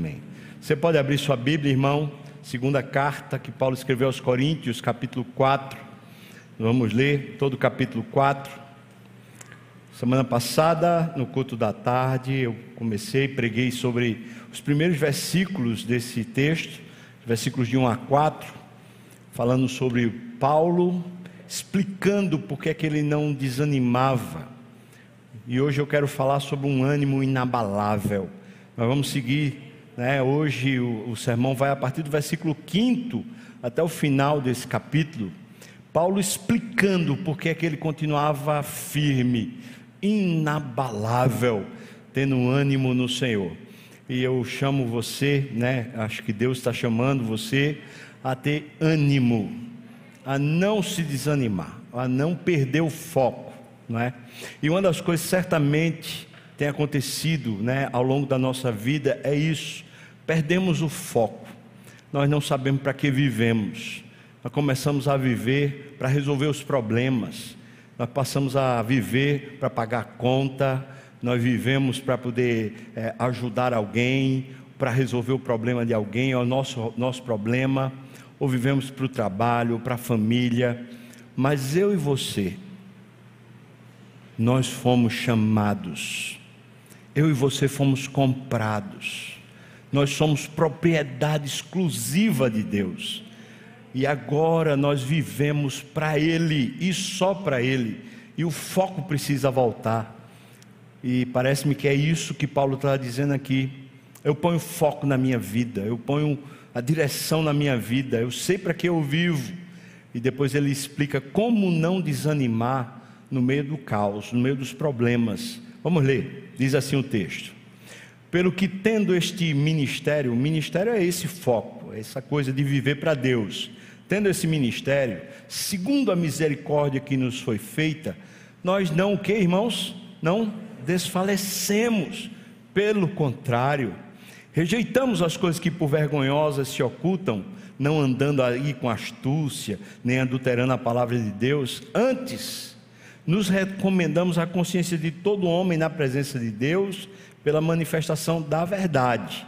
Amém. Você pode abrir sua Bíblia, irmão, segunda carta que Paulo escreveu aos Coríntios, capítulo 4. Vamos ler todo o capítulo 4. Semana passada, no culto da tarde, eu comecei, preguei sobre os primeiros versículos desse texto, versículos de 1 a 4, falando sobre Paulo, explicando por que é que ele não desanimava. E hoje eu quero falar sobre um ânimo inabalável. Nós vamos seguir né? Hoje o, o sermão vai a partir do versículo 5 até o final desse capítulo. Paulo explicando por que é que ele continuava firme, inabalável, tendo ânimo no Senhor. E eu chamo você, né? Acho que Deus está chamando você a ter ânimo, a não se desanimar, a não perder o foco, não é? E uma das coisas certamente tem acontecido, né, ao longo da nossa vida é isso perdemos o foco. Nós não sabemos para que vivemos. Nós começamos a viver para resolver os problemas. Nós passamos a viver para pagar conta. Nós vivemos para poder é, ajudar alguém, para resolver o problema de alguém, é o nosso, nosso problema. Ou vivemos para o trabalho, para a família. Mas eu e você, nós fomos chamados. Eu e você fomos comprados nós somos propriedade exclusiva de Deus. E agora nós vivemos para Ele e só para Ele. E o foco precisa voltar. E parece-me que é isso que Paulo está dizendo aqui. Eu ponho foco na minha vida, eu ponho a direção na minha vida, eu sei para que eu vivo. E depois ele explica como não desanimar no meio do caos, no meio dos problemas. Vamos ler, diz assim o texto. Pelo que tendo este ministério, o ministério é esse foco, é essa coisa de viver para Deus. Tendo esse ministério, segundo a misericórdia que nos foi feita, nós não o que, irmãos? Não desfalecemos. Pelo contrário, rejeitamos as coisas que por vergonhosas se ocultam, não andando aí com astúcia, nem adulterando a palavra de Deus, antes nos recomendamos a consciência de todo homem na presença de Deus pela manifestação da verdade.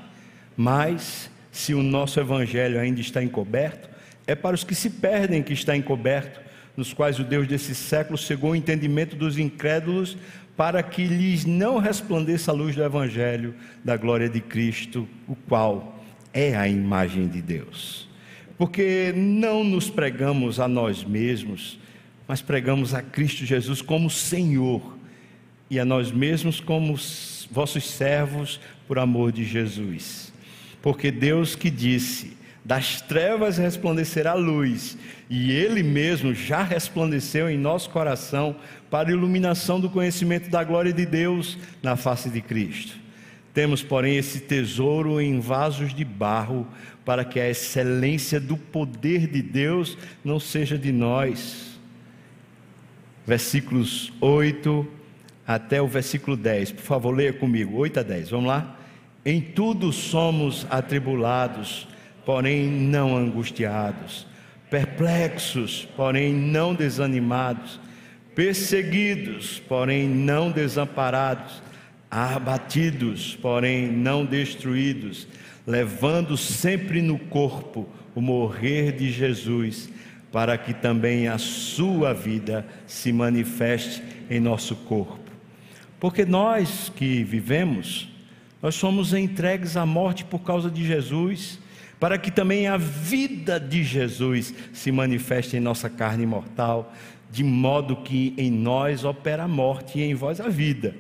Mas, se o nosso evangelho ainda está encoberto, é para os que se perdem que está encoberto, nos quais o Deus desse século cegou o entendimento dos incrédulos, para que lhes não resplandeça a luz do evangelho da glória de Cristo, o qual é a imagem de Deus. Porque não nos pregamos a nós mesmos, mas pregamos a Cristo Jesus como Senhor e a nós mesmos como vossos servos por amor de Jesus. Porque Deus que disse: das trevas resplandecerá a luz, e Ele mesmo já resplandeceu em nosso coração para a iluminação do conhecimento da glória de Deus na face de Cristo. Temos, porém, esse tesouro em vasos de barro, para que a excelência do poder de Deus não seja de nós. Versículos 8 até o versículo 10. Por favor, leia comigo, 8 a 10. Vamos lá? Em tudo somos atribulados, porém não angustiados, perplexos, porém não desanimados, perseguidos, porém não desamparados, abatidos, porém não destruídos, levando sempre no corpo o morrer de Jesus, para que também a sua vida se manifeste em nosso corpo. Porque nós que vivemos, nós somos entregues à morte por causa de Jesus, para que também a vida de Jesus se manifeste em nossa carne mortal, de modo que em nós opera a morte e em vós a vida.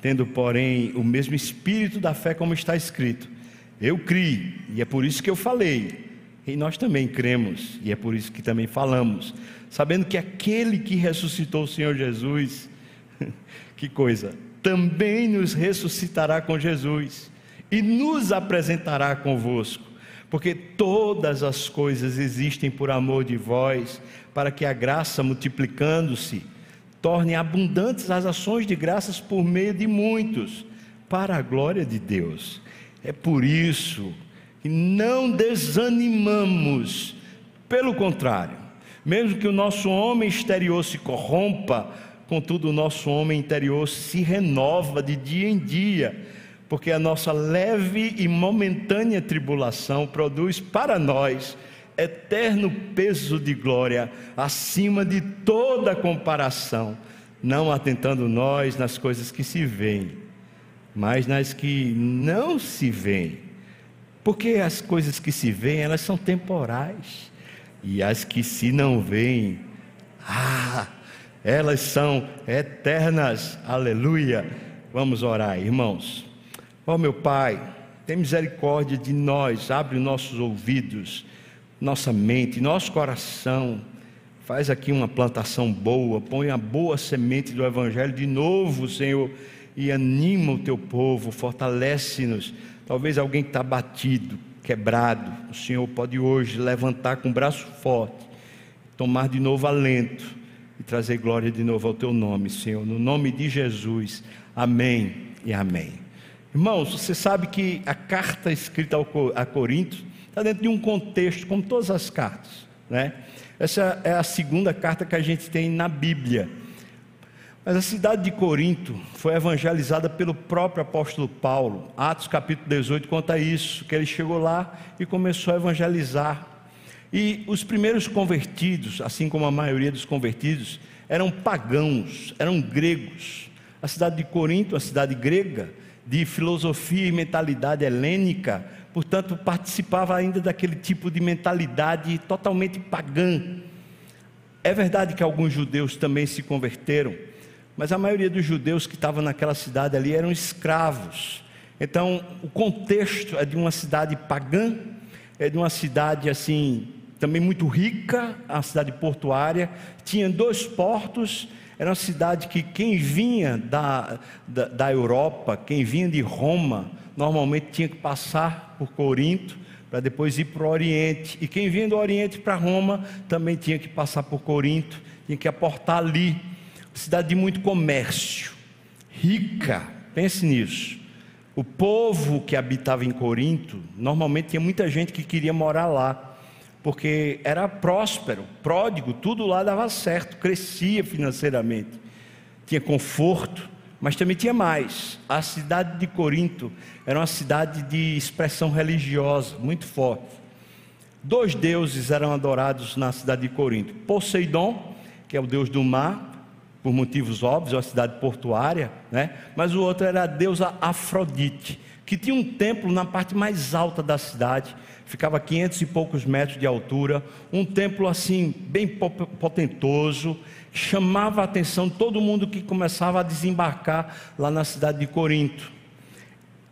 Tendo, porém, o mesmo espírito da fé, como está escrito: Eu criei, e é por isso que eu falei, e nós também cremos, e é por isso que também falamos, sabendo que aquele que ressuscitou o Senhor Jesus, que coisa! Também nos ressuscitará com Jesus e nos apresentará convosco, porque todas as coisas existem por amor de vós, para que a graça, multiplicando-se, torne abundantes as ações de graças por meio de muitos, para a glória de Deus. É por isso que não desanimamos, pelo contrário, mesmo que o nosso homem exterior se corrompa, Contudo, o nosso homem interior se renova de dia em dia, porque a nossa leve e momentânea tribulação produz para nós eterno peso de glória acima de toda comparação, não atentando nós nas coisas que se veem, mas nas que não se veem. Porque as coisas que se veem, elas são temporais, e as que se não veem, ah, elas são eternas. Aleluia. Vamos orar, irmãos. Ó oh, meu Pai, tem misericórdia de nós, abre nossos ouvidos, nossa mente, nosso coração. Faz aqui uma plantação boa, põe a boa semente do Evangelho de novo, Senhor, e anima o teu povo, fortalece-nos. Talvez alguém está batido, quebrado, o Senhor pode hoje levantar com o braço forte, tomar de novo alento e trazer glória de novo ao teu nome, Senhor. No nome de Jesus. Amém e amém. Irmãos, você sabe que a carta escrita a Corinto está dentro de um contexto, como todas as cartas, né? Essa é a segunda carta que a gente tem na Bíblia. Mas a cidade de Corinto foi evangelizada pelo próprio apóstolo Paulo. Atos capítulo 18 conta isso, que ele chegou lá e começou a evangelizar. E os primeiros convertidos, assim como a maioria dos convertidos, eram pagãos, eram gregos. A cidade de Corinto, a cidade grega, de filosofia e mentalidade helênica, portanto, participava ainda daquele tipo de mentalidade totalmente pagã. É verdade que alguns judeus também se converteram, mas a maioria dos judeus que estavam naquela cidade ali eram escravos. Então, o contexto é de uma cidade pagã, é de uma cidade assim, também muito rica, a cidade portuária, tinha dois portos era uma cidade que quem vinha da, da, da Europa, quem vinha de Roma, normalmente tinha que passar por Corinto para depois ir para o Oriente. E quem vinha do Oriente para Roma também tinha que passar por Corinto, tinha que aportar ali. Cidade de muito comércio, rica, pense nisso. O povo que habitava em Corinto, normalmente tinha muita gente que queria morar lá porque era próspero, pródigo, tudo lá dava certo, crescia financeiramente, tinha conforto, mas também tinha mais. A cidade de Corinto era uma cidade de expressão religiosa muito forte. Dois deuses eram adorados na cidade de Corinto: Poseidon, que é o deus do mar, por motivos óbvios, é uma cidade portuária, né? mas o outro era a deusa Afrodite, que tinha um templo na parte mais alta da cidade, ficava a 500 e poucos metros de altura, um templo assim, bem potentoso, chamava a atenção todo mundo que começava a desembarcar lá na cidade de Corinto.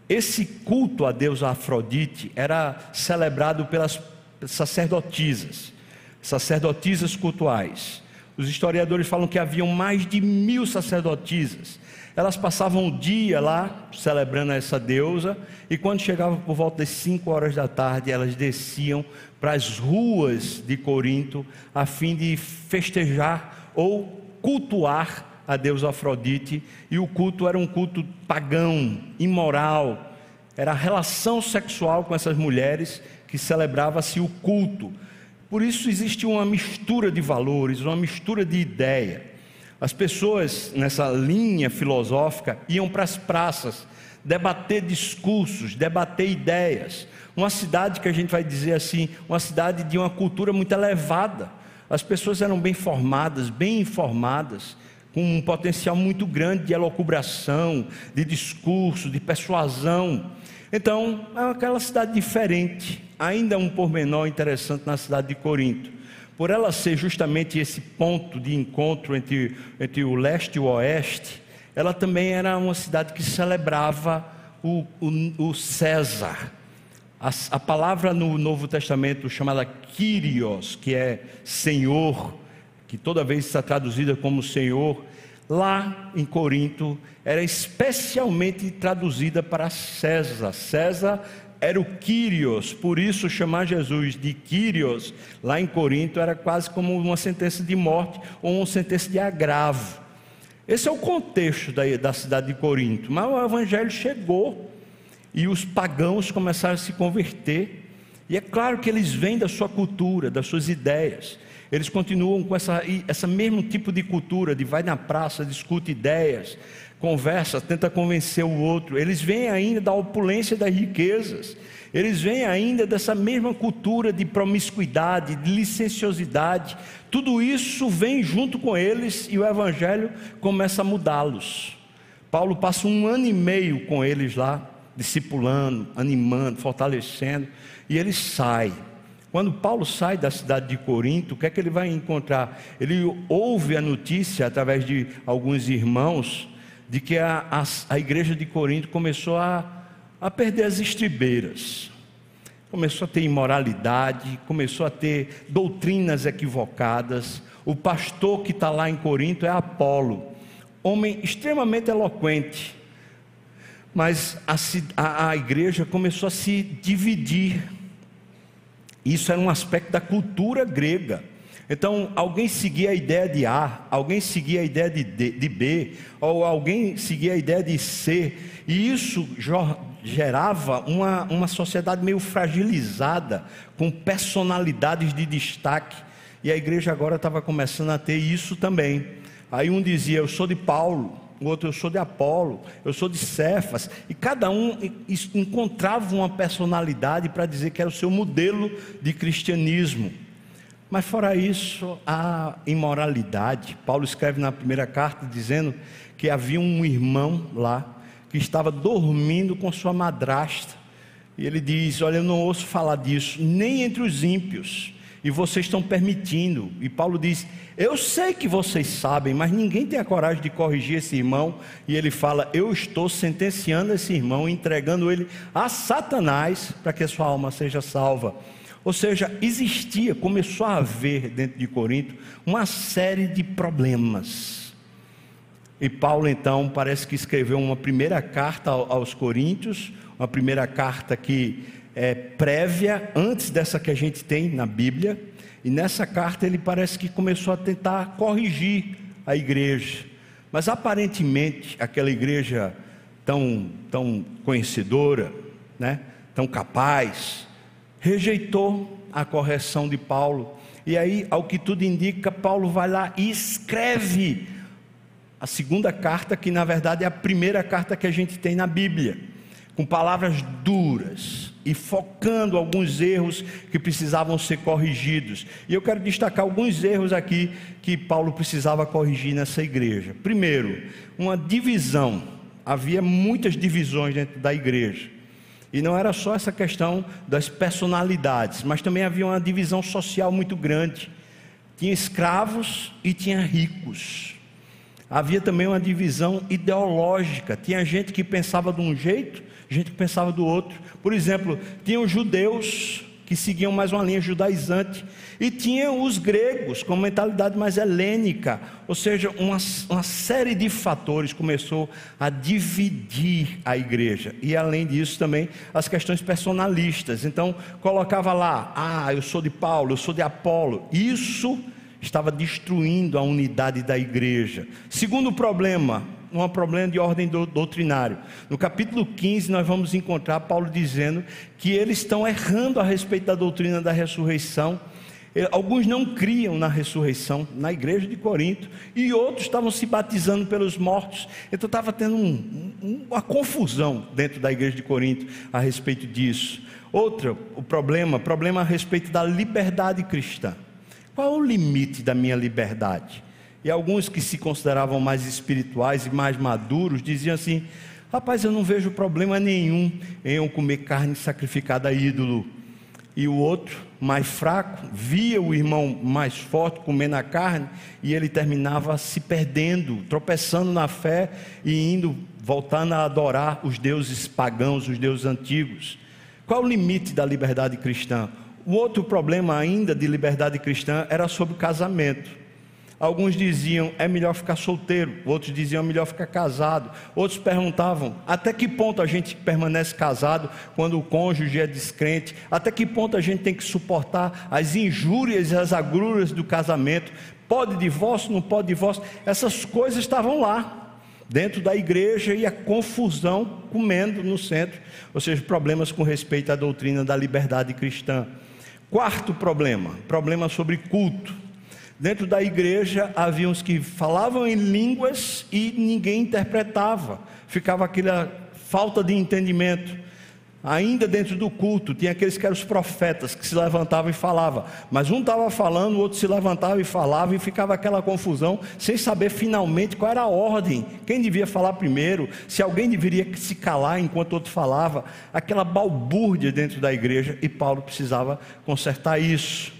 Esse culto a Deus Afrodite era celebrado pelas sacerdotisas, sacerdotisas cultuais. Os historiadores falam que haviam mais de mil sacerdotisas. Elas passavam o dia lá celebrando essa deusa, e quando chegava por volta das 5 horas da tarde, elas desciam para as ruas de Corinto a fim de festejar ou cultuar a deusa Afrodite, e o culto era um culto pagão, imoral, era a relação sexual com essas mulheres que celebrava-se o culto. Por isso existe uma mistura de valores, uma mistura de ideia. As pessoas nessa linha filosófica iam para as praças debater discursos, debater ideias. Uma cidade que a gente vai dizer assim, uma cidade de uma cultura muito elevada. As pessoas eram bem formadas, bem informadas, com um potencial muito grande de elocubração, de discurso, de persuasão. Então, é aquela cidade diferente. Ainda um pormenor interessante na cidade de Corinto por ela ser justamente esse ponto de encontro entre, entre o leste e o oeste, ela também era uma cidade que celebrava o, o, o César. A, a, palavra no Novo Testamento chamada Kyrios, que é Senhor, que toda vez está traduzida como Senhor, lá em Corinto era especialmente traduzida para César. César era o Kyrios, por isso chamar Jesus de Kyrios, lá em Corinto, era quase como uma sentença de morte ou uma sentença de agravo. Esse é o contexto da, da cidade de Corinto. Mas o evangelho chegou e os pagãos começaram a se converter. E é claro que eles vêm da sua cultura, das suas ideias. Eles continuam com essa, essa mesmo tipo de cultura de vai na praça, discute ideias, conversa, tenta convencer o outro. Eles vêm ainda da opulência das riquezas. Eles vêm ainda dessa mesma cultura de promiscuidade, de licenciosidade. Tudo isso vem junto com eles e o evangelho começa a mudá-los. Paulo passa um ano e meio com eles lá, discipulando, animando, fortalecendo, e ele sai. Quando Paulo sai da cidade de Corinto, o que é que ele vai encontrar? Ele ouve a notícia através de alguns irmãos de que a, a, a igreja de Corinto começou a, a perder as estribeiras, começou a ter imoralidade, começou a ter doutrinas equivocadas. O pastor que está lá em Corinto é Apolo, homem extremamente eloquente, mas a, a, a igreja começou a se dividir isso era um aspecto da cultura grega. Então, alguém seguia a ideia de A, alguém seguia a ideia de, D, de B, ou alguém seguia a ideia de C, e isso gerava uma, uma sociedade meio fragilizada, com personalidades de destaque, e a igreja agora estava começando a ter isso também. Aí um dizia: Eu sou de Paulo, o outro eu sou de Apolo, eu sou de Cefas, e cada um encontrava uma personalidade para dizer que era o seu modelo de cristianismo. Mas fora isso, a imoralidade. Paulo escreve na primeira carta dizendo que havia um irmão lá que estava dormindo com sua madrasta. E ele diz: Olha, eu não ouço falar disso, nem entre os ímpios e vocês estão permitindo. E Paulo diz: Eu sei que vocês sabem, mas ninguém tem a coragem de corrigir esse irmão. E ele fala: Eu estou sentenciando esse irmão, entregando ele a Satanás para que a sua alma seja salva. Ou seja, existia, começou a haver dentro de Corinto uma série de problemas. E Paulo então parece que escreveu uma primeira carta aos Coríntios, uma primeira carta que é, prévia, antes dessa que a gente tem na Bíblia, e nessa carta ele parece que começou a tentar corrigir a igreja. Mas aparentemente aquela igreja tão, tão conhecedora, né, tão capaz, rejeitou a correção de Paulo. E aí, ao que tudo indica, Paulo vai lá e escreve a segunda carta, que na verdade é a primeira carta que a gente tem na Bíblia, com palavras duras, e focando alguns erros que precisavam ser corrigidos. E eu quero destacar alguns erros aqui que Paulo precisava corrigir nessa igreja. Primeiro, uma divisão. Havia muitas divisões dentro da igreja. E não era só essa questão das personalidades, mas também havia uma divisão social muito grande. Tinha escravos e tinha ricos. Havia também uma divisão ideológica. Tinha gente que pensava de um jeito gente que pensava do outro. Por exemplo, tinha os judeus que seguiam mais uma linha judaizante, e tinha os gregos com mentalidade mais helênica, ou seja, uma, uma série de fatores começou a dividir a igreja, e além disso também as questões personalistas. Então, colocava lá, ah, eu sou de Paulo, eu sou de Apolo, isso estava destruindo a unidade da igreja. Segundo problema, um problema de ordem doutrinário. No capítulo 15, nós vamos encontrar Paulo dizendo que eles estão errando a respeito da doutrina da ressurreição. Alguns não criam na ressurreição na igreja de Corinto e outros estavam se batizando pelos mortos. Então estava tendo um, um, uma confusão dentro da igreja de Corinto a respeito disso. Outro, o problema, problema a respeito da liberdade cristã. Qual o limite da minha liberdade? E alguns que se consideravam mais espirituais e mais maduros diziam assim: Rapaz, eu não vejo problema nenhum em eu comer carne sacrificada a ídolo. E o outro, mais fraco, via o irmão mais forte comendo a carne e ele terminava se perdendo, tropeçando na fé e indo, voltando a adorar os deuses pagãos, os deuses antigos. Qual o limite da liberdade cristã? O outro problema ainda de liberdade cristã era sobre o casamento. Alguns diziam é melhor ficar solteiro, outros diziam é melhor ficar casado, outros perguntavam até que ponto a gente permanece casado quando o cônjuge é descrente, até que ponto a gente tem que suportar as injúrias e as agruras do casamento, pode divórcio, não pode divórcio, essas coisas estavam lá. dentro da igreja e a confusão comendo no centro, ou seja, problemas com respeito à doutrina da liberdade cristã. Quarto problema, problema sobre culto. Dentro da igreja havia uns que falavam em línguas e ninguém interpretava, ficava aquela falta de entendimento. Ainda dentro do culto, tinha aqueles que eram os profetas que se levantavam e falavam, mas um estava falando, o outro se levantava e falava, e ficava aquela confusão, sem saber finalmente qual era a ordem, quem devia falar primeiro, se alguém deveria se calar enquanto o outro falava, aquela balbúrdia dentro da igreja, e Paulo precisava consertar isso.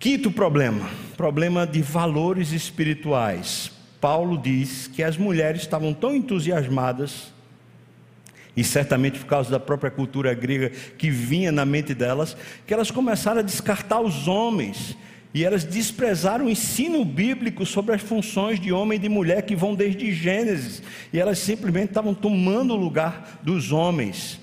Quinto problema, problema de valores espirituais. Paulo diz que as mulheres estavam tão entusiasmadas e certamente por causa da própria cultura grega que vinha na mente delas, que elas começaram a descartar os homens e elas desprezaram o ensino bíblico sobre as funções de homem e de mulher que vão desde Gênesis, e elas simplesmente estavam tomando o lugar dos homens,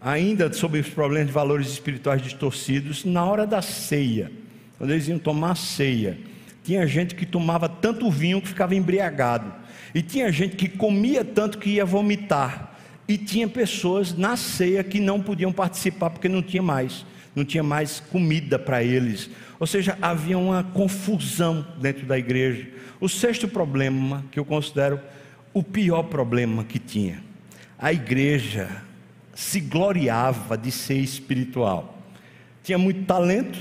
ainda sobre os problemas de valores espirituais distorcidos, na hora da ceia, quando eles iam tomar ceia. Tinha gente que tomava tanto vinho que ficava embriagado, e tinha gente que comia tanto que ia vomitar. E tinha pessoas na ceia que não podiam participar porque não tinha mais, não tinha mais comida para eles. Ou seja, havia uma confusão dentro da igreja. O sexto problema, que eu considero o pior problema que tinha, a igreja se gloriava de ser espiritual. Tinha muito talento,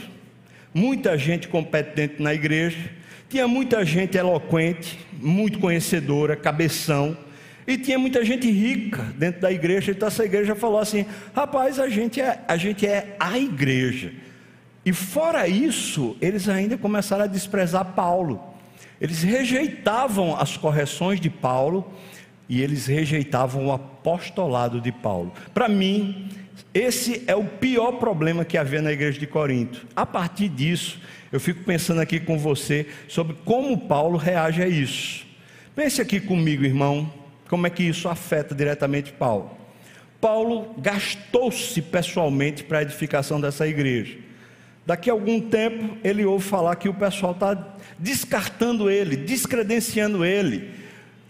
muita gente competente na igreja, tinha muita gente eloquente, muito conhecedora, cabeção e tinha muita gente rica dentro da igreja, então essa igreja falou assim: rapaz, a gente é a, gente é a igreja. E fora isso, eles ainda começaram a desprezar Paulo. Eles rejeitavam as correções de Paulo e eles rejeitavam o apostolado de Paulo. Para mim, esse é o pior problema que havia na igreja de Corinto. A partir disso, eu fico pensando aqui com você sobre como Paulo reage a isso. Pense aqui comigo, irmão como é que isso afeta diretamente Paulo? Paulo gastou-se pessoalmente para a edificação dessa igreja. Daqui a algum tempo ele ouve falar que o pessoal está descartando ele, descredenciando ele,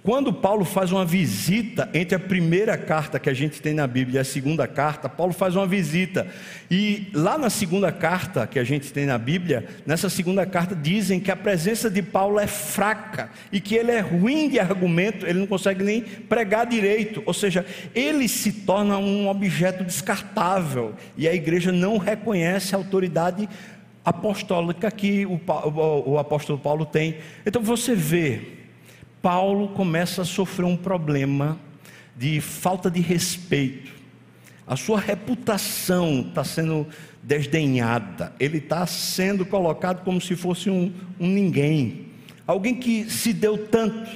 quando Paulo faz uma visita entre a primeira carta que a gente tem na Bíblia e a segunda carta, Paulo faz uma visita. E lá na segunda carta que a gente tem na Bíblia, nessa segunda carta dizem que a presença de Paulo é fraca e que ele é ruim de argumento, ele não consegue nem pregar direito, ou seja, ele se torna um objeto descartável e a igreja não reconhece a autoridade apostólica que o, o, o apóstolo Paulo tem. Então você vê Paulo começa a sofrer um problema de falta de respeito. A sua reputação está sendo desdenhada, ele está sendo colocado como se fosse um, um ninguém, alguém que se deu tanto,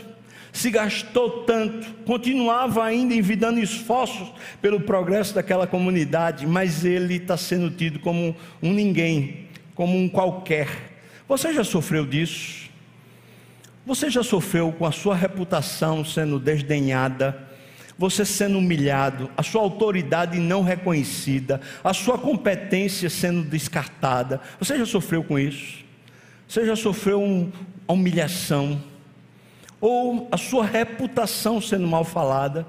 se gastou tanto, continuava ainda envidando esforços pelo progresso daquela comunidade, mas ele está sendo tido como um ninguém, como um qualquer. Você já sofreu disso? Você já sofreu com a sua reputação sendo desdenhada, você sendo humilhado, a sua autoridade não reconhecida, a sua competência sendo descartada? Você já sofreu com isso? Você já sofreu uma humilhação? Ou a sua reputação sendo mal falada?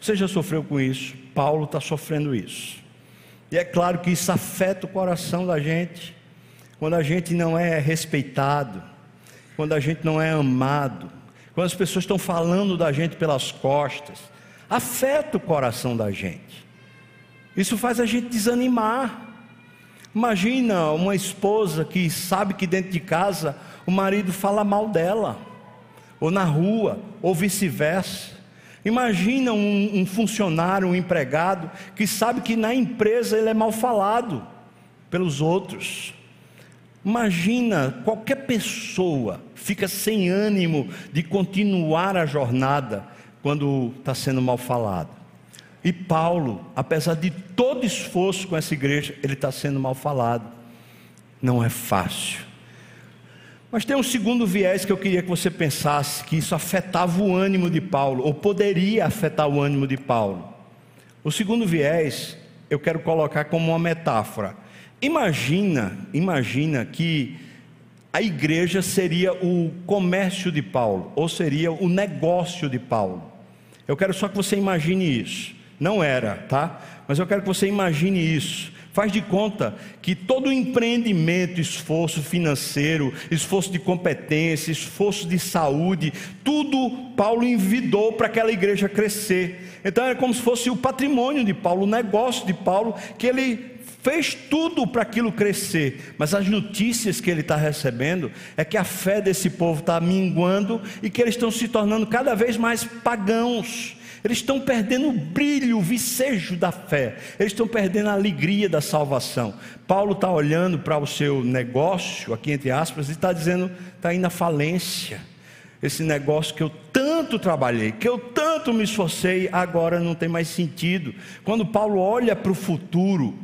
Você já sofreu com isso? Paulo está sofrendo isso. E é claro que isso afeta o coração da gente, quando a gente não é respeitado, quando a gente não é amado, quando as pessoas estão falando da gente pelas costas, afeta o coração da gente. Isso faz a gente desanimar. Imagina uma esposa que sabe que dentro de casa o marido fala mal dela, ou na rua, ou vice-versa. Imagina um, um, funcionário, um empregado, que sabe que na empresa ele é mal falado pelos outros. Imagina, qualquer pessoa fica sem ânimo de continuar a jornada quando está sendo mal falado. E Paulo, apesar de todo esforço com essa igreja, ele está sendo mal falado. Não é fácil. Mas tem um segundo viés que eu queria que você pensasse, que isso afetava o ânimo de Paulo, ou poderia afetar o ânimo de Paulo. O segundo viés, eu quero colocar como uma metáfora. Imagina, imagina que a igreja seria o comércio de Paulo, ou seria o negócio de Paulo. Eu quero só que você imagine isso. Não era, tá? Mas eu quero que você imagine isso. Faz de conta que todo empreendimento, esforço financeiro, esforço de competência, esforço de saúde, tudo Paulo envidou para aquela igreja crescer. Então é como se fosse o patrimônio de Paulo, o negócio de Paulo, que ele fez tudo para aquilo crescer, mas as notícias que ele está recebendo é que a fé desse povo está minguando e que eles estão se tornando cada vez mais pagãos. Eles estão perdendo o brilho, o vicejo da fé, eles estão perdendo a alegria da salvação. Paulo está olhando para o seu negócio, aqui entre aspas, e está dizendo: está indo à falência. Esse negócio que eu tanto trabalhei, que eu tanto me esforcei, agora não tem mais sentido. Quando Paulo olha para o futuro,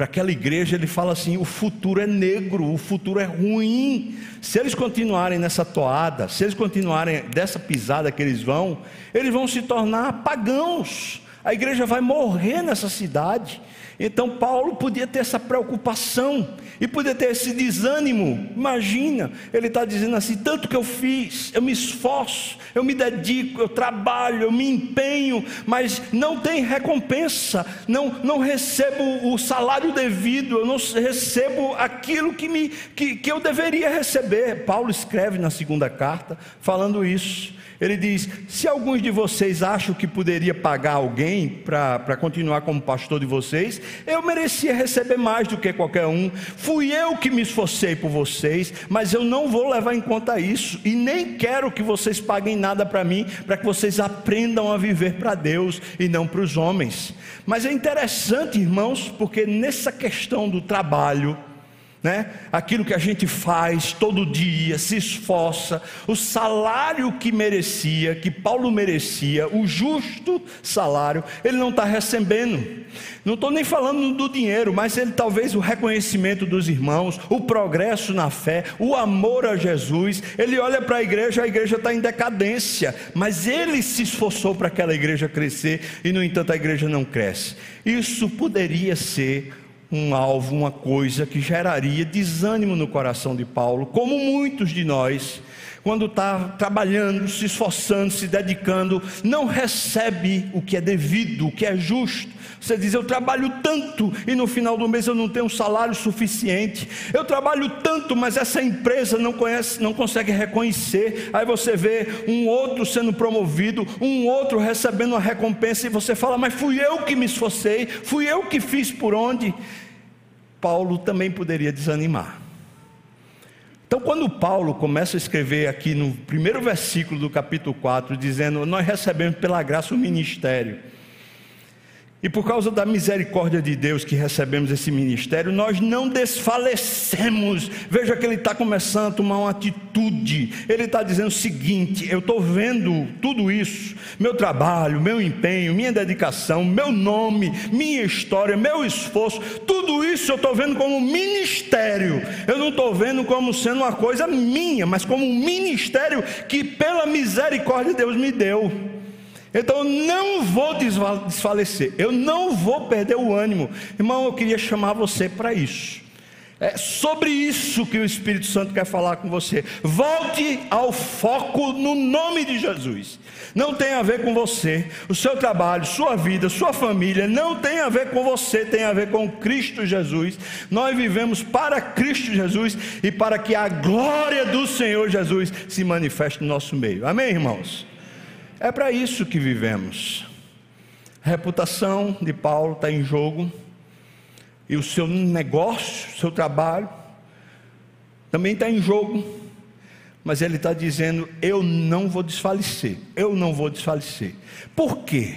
para aquela igreja, ele fala assim: o futuro é negro, o futuro é ruim. Se eles continuarem nessa toada, se eles continuarem dessa pisada que eles vão, eles vão se tornar pagãos. A igreja vai morrer nessa cidade. Então Paulo podia ter essa preocupação e podia ter esse desânimo. Imagina, ele está dizendo assim: tanto que eu fiz, eu me esforço, eu me dedico, eu trabalho, eu me empenho, mas não tem recompensa, não, não recebo o salário devido, eu não recebo aquilo que, me, que, que eu deveria receber. Paulo escreve na segunda carta falando isso. Ele diz: se alguns de vocês acham que poderia pagar alguém para continuar como pastor de vocês, eu merecia receber mais do que qualquer um. Fui eu que me esforcei por vocês, mas eu não vou levar em conta isso e nem quero que vocês paguem nada para mim, para que vocês aprendam a viver para Deus e não para os homens. Mas é interessante, irmãos, porque nessa questão do trabalho, né? Aquilo que a gente faz todo dia, se esforça, o salário que merecia, que Paulo merecia, o justo salário, ele não está recebendo. Não estou nem falando do dinheiro, mas ele talvez o reconhecimento dos irmãos, o progresso na fé, o amor a Jesus. Ele olha para a igreja, a igreja está em decadência, mas ele se esforçou para aquela igreja crescer e, no entanto, a igreja não cresce. Isso poderia ser um alvo, uma coisa que geraria desânimo no coração de Paulo, como muitos de nós, quando está trabalhando, se esforçando, se dedicando, não recebe o que é devido, o que é justo. Você diz, eu trabalho tanto e no final do mês eu não tenho um salário suficiente. Eu trabalho tanto, mas essa empresa não conhece, não consegue reconhecer. Aí você vê um outro sendo promovido, um outro recebendo uma recompensa e você fala, mas fui eu que me esforcei, fui eu que fiz por onde. Paulo também poderia desanimar. Então, quando Paulo começa a escrever aqui no primeiro versículo do capítulo 4, dizendo: Nós recebemos pela graça o ministério e por causa da misericórdia de Deus que recebemos esse ministério, nós não desfalecemos. Veja que ele está começando a tomar uma atitude. Ele está dizendo o seguinte: eu estou vendo tudo isso, meu trabalho, meu empenho, minha dedicação, meu nome, minha história, meu esforço, tudo isso eu estou vendo como ministério. Eu não estou vendo como sendo uma coisa minha, mas como um ministério que, pela misericórdia de Deus, me deu. Então eu não vou desfalecer, eu não vou perder o ânimo. Irmão, eu queria chamar você para isso. É sobre isso que o Espírito Santo quer falar com você. Volte ao foco no nome de Jesus. Não tem a ver com você, o seu trabalho, sua vida, sua família, não tem a ver com você, tem a ver com Cristo Jesus. Nós vivemos para Cristo Jesus e para que a glória do Senhor Jesus se manifeste no nosso meio. Amém, irmãos? É para isso que vivemos. A reputação de Paulo está em jogo, e o seu negócio, o seu trabalho, também está em jogo, mas ele está dizendo: eu não vou desfalecer, eu não vou desfalecer. Por quê?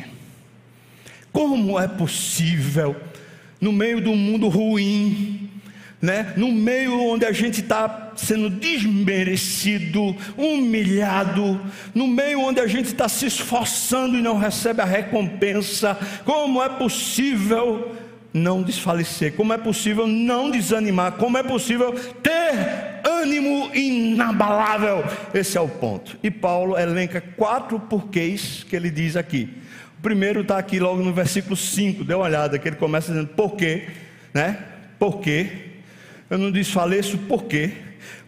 Como é possível, no meio de um mundo ruim, né? no meio onde a gente está sendo desmerecido, humilhado, no meio onde a gente está se esforçando e não recebe a recompensa, como é possível não desfalecer? Como é possível não desanimar? Como é possível ter ânimo inabalável? Esse é o ponto. E Paulo elenca quatro porquês que ele diz aqui. O primeiro está aqui logo no versículo 5, dê uma olhada, que ele começa dizendo por quê, né? Por quê? Eu não desfaleço por quê?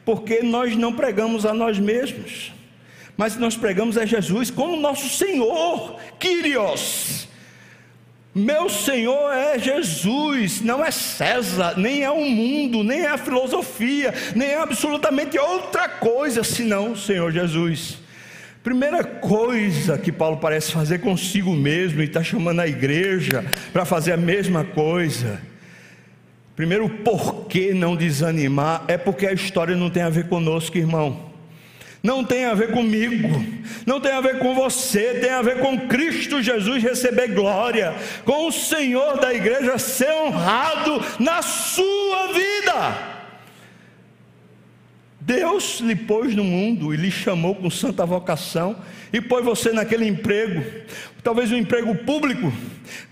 Porque nós não pregamos a nós mesmos, mas nós pregamos a Jesus como nosso Senhor, Kyrios. Meu Senhor é Jesus, não é César, nem é o mundo, nem é a filosofia, nem é absolutamente outra coisa senão o Senhor Jesus. Primeira coisa que Paulo parece fazer consigo mesmo e está chamando a igreja para fazer a mesma coisa. Primeiro, por que não desanimar? É porque a história não tem a ver conosco, irmão. Não tem a ver comigo, não tem a ver com você, tem a ver com Cristo Jesus receber glória, com o Senhor da igreja ser honrado na sua vida. Deus lhe pôs no mundo e lhe chamou com santa vocação e pôs você naquele emprego, talvez um emprego público,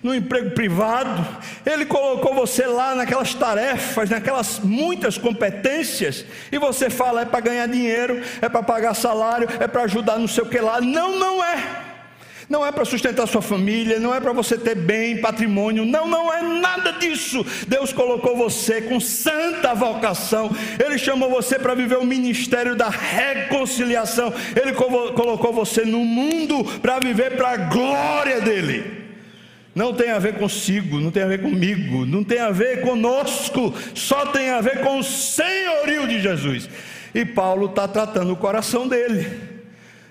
no emprego privado. Ele colocou você lá naquelas tarefas, naquelas muitas competências, e você fala: é para ganhar dinheiro, é para pagar salário, é para ajudar não sei o que lá. Não, não é. Não é para sustentar sua família, não é para você ter bem, patrimônio, não, não é nada disso. Deus colocou você com santa vocação, Ele chamou você para viver o ministério da reconciliação, Ele colocou você no mundo para viver para a glória dEle. Não tem a ver consigo, não tem a ver comigo, não tem a ver conosco, só tem a ver com o senhorio de Jesus. E Paulo está tratando o coração dele.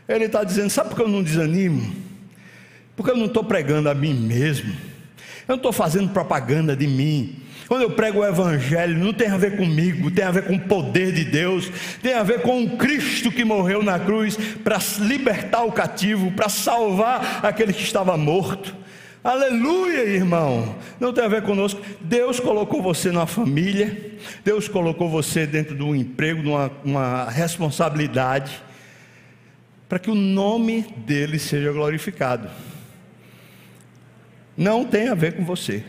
Ele está dizendo: sabe por que eu não desanimo? Porque eu não estou pregando a mim mesmo, eu não estou fazendo propaganda de mim. Quando eu prego o Evangelho, não tem a ver comigo, tem a ver com o poder de Deus, tem a ver com o Cristo que morreu na cruz para libertar o cativo, para salvar aquele que estava morto. Aleluia, irmão. Não tem a ver conosco. Deus colocou você na família, Deus colocou você dentro de um emprego, de uma, uma responsabilidade, para que o nome dele seja glorificado não tem a ver com você,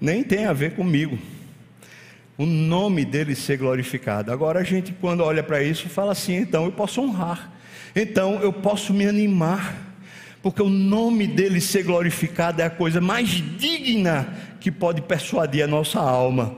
nem tem a ver comigo. O nome dele ser glorificado. Agora a gente, quando olha para isso, fala assim: então eu posso honrar, então eu posso me animar, porque o nome dele ser glorificado é a coisa mais digna que pode persuadir a nossa alma.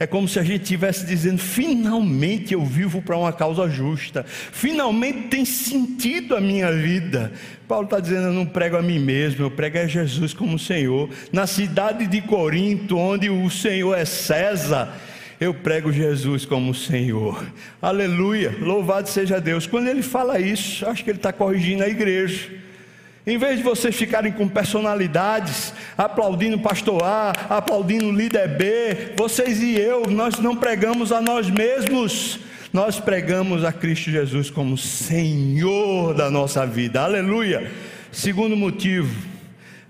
É como se a gente estivesse dizendo: finalmente eu vivo para uma causa justa, finalmente tem sentido a minha vida. Paulo está dizendo: eu não prego a mim mesmo, eu prego a Jesus como Senhor. Na cidade de Corinto, onde o Senhor é César, eu prego Jesus como Senhor. Aleluia, louvado seja Deus. Quando ele fala isso, acho que ele está corrigindo a igreja. Em vez de vocês ficarem com personalidades, aplaudindo o pastor A, aplaudindo o líder B, vocês e eu, nós não pregamos a nós mesmos, nós pregamos a Cristo Jesus como Senhor da nossa vida. Aleluia. Segundo motivo,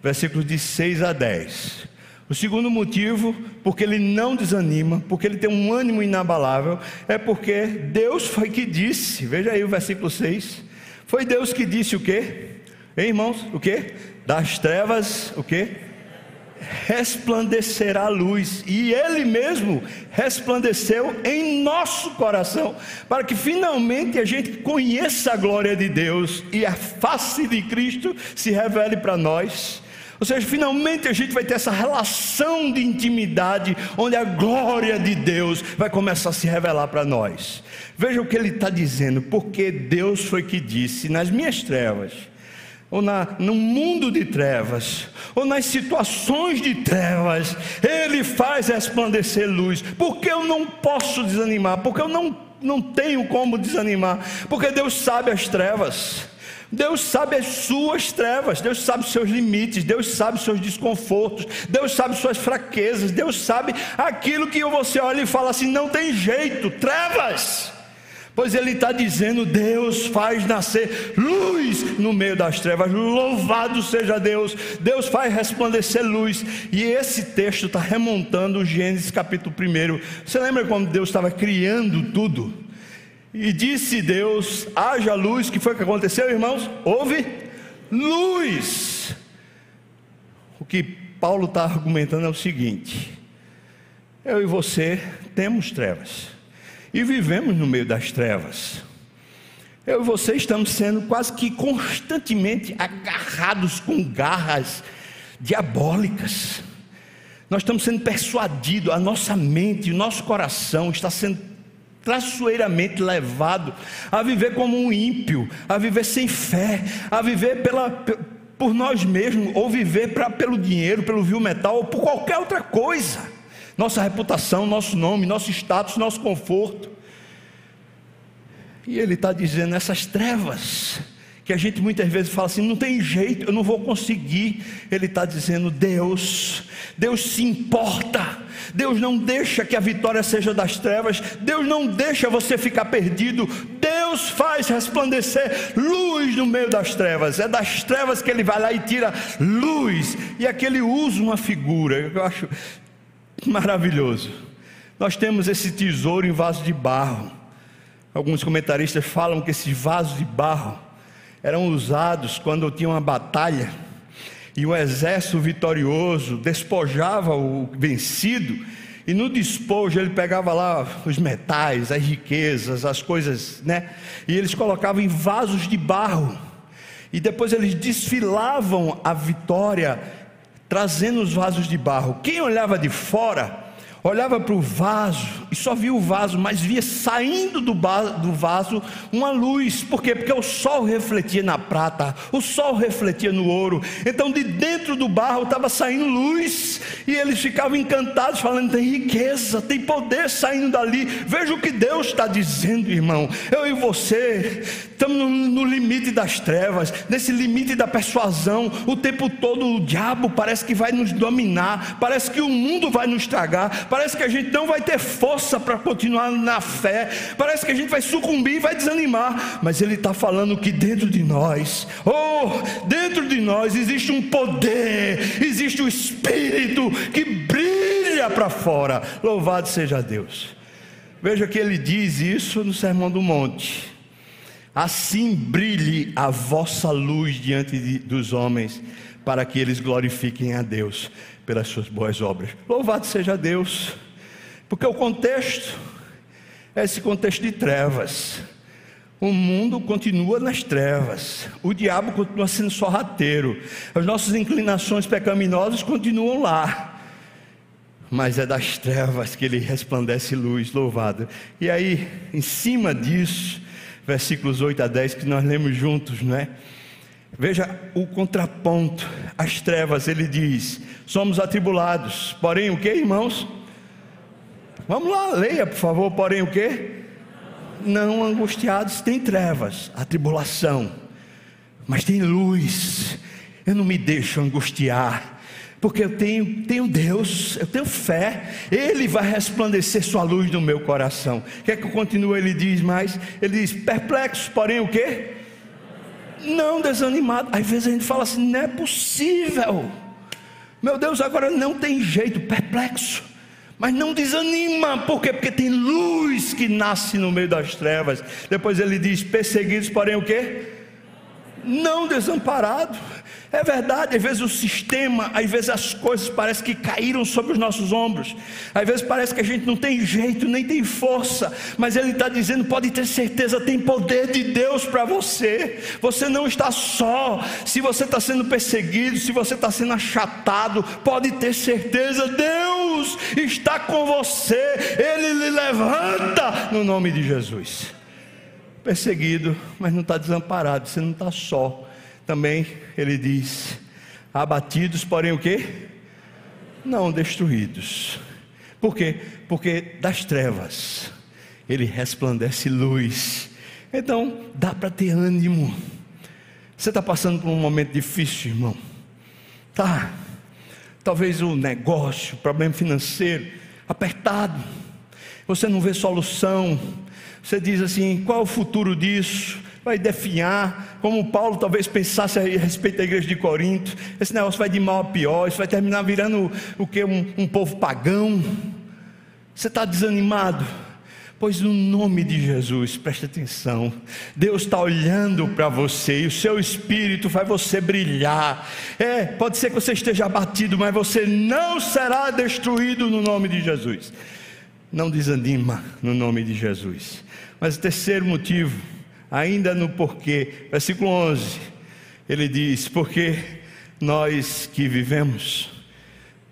versículos de 6 a 10. O segundo motivo, porque ele não desanima, porque ele tem um ânimo inabalável, é porque Deus foi que disse, veja aí o versículo 6. Foi Deus que disse o quê? Hein, irmãos? O que? Das trevas, o que? Resplandecerá a luz, e Ele mesmo resplandeceu em nosso coração, para que finalmente a gente conheça a glória de Deus e a face de Cristo se revele para nós. Ou seja, finalmente a gente vai ter essa relação de intimidade, onde a glória de Deus vai começar a se revelar para nós. Veja o que ele está dizendo, porque Deus foi que disse: nas minhas trevas ou na, no mundo de trevas, ou nas situações de trevas, Ele faz resplandecer luz. Porque eu não posso desanimar? Porque eu não, não tenho como desanimar? Porque Deus sabe as trevas. Deus sabe as suas trevas, Deus sabe os seus limites, Deus sabe os seus desconfortos, Deus sabe suas fraquezas, Deus sabe aquilo que você olha e fala assim: não tem jeito, trevas. Pois ele está dizendo: Deus faz nascer luz no meio das trevas, louvado seja Deus, Deus faz resplandecer luz. E esse texto está remontando Gênesis capítulo 1. Você lembra quando Deus estava criando tudo? E disse Deus: haja luz, que foi o que aconteceu, irmãos? Houve luz. O que Paulo está argumentando é o seguinte: eu e você temos trevas e vivemos no meio das trevas. Eu e você estamos sendo quase que constantemente agarrados com garras diabólicas. Nós estamos sendo persuadidos, a nossa mente, o nosso coração está sendo traiçoeiramente levado a viver como um ímpio, a viver sem fé, a viver pela, por nós mesmos, ou viver pra, pelo dinheiro, pelo vil metal, ou por qualquer outra coisa. Nossa reputação, nosso nome, nosso status, nosso conforto. E ele está dizendo: essas trevas, que a gente muitas vezes fala assim, não tem jeito, eu não vou conseguir. Ele está dizendo: Deus, Deus se importa, Deus não deixa que a vitória seja das trevas, Deus não deixa você ficar perdido, Deus faz resplandecer luz no meio das trevas, é das trevas que Ele vai lá e tira luz, e aqui Ele usa uma figura, eu acho maravilhoso. Nós temos esse tesouro em vaso de barro. Alguns comentaristas falam que esses vasos de barro eram usados quando tinha uma batalha e o exército vitorioso despojava o vencido e no despojo ele pegava lá os metais, as riquezas, as coisas, né? E eles colocavam em vasos de barro. E depois eles desfilavam a vitória trazendo os vasos de barro. Quem olhava de fora olhava para o vaso e só via o vaso, mas via saindo do, do vaso uma luz. Por quê? Porque o sol refletia na prata, o sol refletia no ouro. Então, de dentro do barro estava saindo luz, e eles ficavam encantados, falando: tem riqueza, tem poder saindo dali. Veja o que Deus está dizendo, irmão. Eu e você estamos no, no limite das trevas, nesse limite da persuasão. O tempo todo o diabo parece que vai nos dominar, parece que o mundo vai nos tragar parece que a gente não vai ter força para continuar na fé, parece que a gente vai sucumbir e vai desanimar, mas Ele está falando que dentro de nós, oh, dentro de nós existe um poder, existe o um Espírito que brilha para fora. Louvado seja Deus. Veja que ele diz isso no Sermão do Monte. Assim brilhe a vossa luz diante de, dos homens, para que eles glorifiquem a Deus pelas suas boas obras. Louvado seja Deus, porque o contexto é esse contexto de trevas. O mundo continua nas trevas, o diabo continua sendo sorrateiro, as nossas inclinações pecaminosas continuam lá, mas é das trevas que ele resplandece luz, louvado. E aí, em cima disso, versículos 8 a 10 que nós lemos juntos, não é? Veja o contraponto, as trevas, ele diz: somos atribulados, porém o que, irmãos? Vamos lá, leia, por favor, porém o que? Não angustiados, tem trevas, a tribulação, mas tem luz. Eu não me deixo angustiar, porque eu tenho, tenho Deus, eu tenho fé, Ele vai resplandecer Sua luz no meu coração. Quer que eu continue? Ele diz mais: Ele diz, perplexos, porém o que? Não desanimado. Às vezes a gente fala assim: não é possível. Meu Deus, agora não tem jeito, perplexo. Mas não desanima, por quê? Porque tem luz que nasce no meio das trevas. Depois ele diz: perseguidos, porém o quê? Não desamparado. É verdade, às vezes o sistema, às vezes as coisas parecem que caíram sobre os nossos ombros, às vezes parece que a gente não tem jeito, nem tem força, mas Ele está dizendo: pode ter certeza, tem poder de Deus para você, você não está só. Se você está sendo perseguido, se você está sendo achatado, pode ter certeza, Deus está com você, Ele lhe levanta no nome de Jesus. Perseguido, mas não está desamparado, você não está só também ele diz: abatidos, porém o quê? Não destruídos. Por quê? Porque das trevas ele resplandece luz. Então dá para ter ânimo. Você está passando por um momento difícil, irmão? Tá. Talvez o negócio, problema financeiro, apertado. Você não vê solução. Você diz assim: qual o futuro disso? Vai definhar, como Paulo talvez pensasse a respeito da igreja de Corinto, esse negócio vai de mal a pior, isso vai terminar virando o que? Um, um povo pagão. Você está desanimado? Pois no nome de Jesus, preste atenção, Deus está olhando para você e o seu espírito faz você brilhar. É, pode ser que você esteja abatido, mas você não será destruído no nome de Jesus. Não desanima no nome de Jesus. Mas o terceiro motivo, ainda no porquê. Versículo 11, ele diz: Porque nós que vivemos,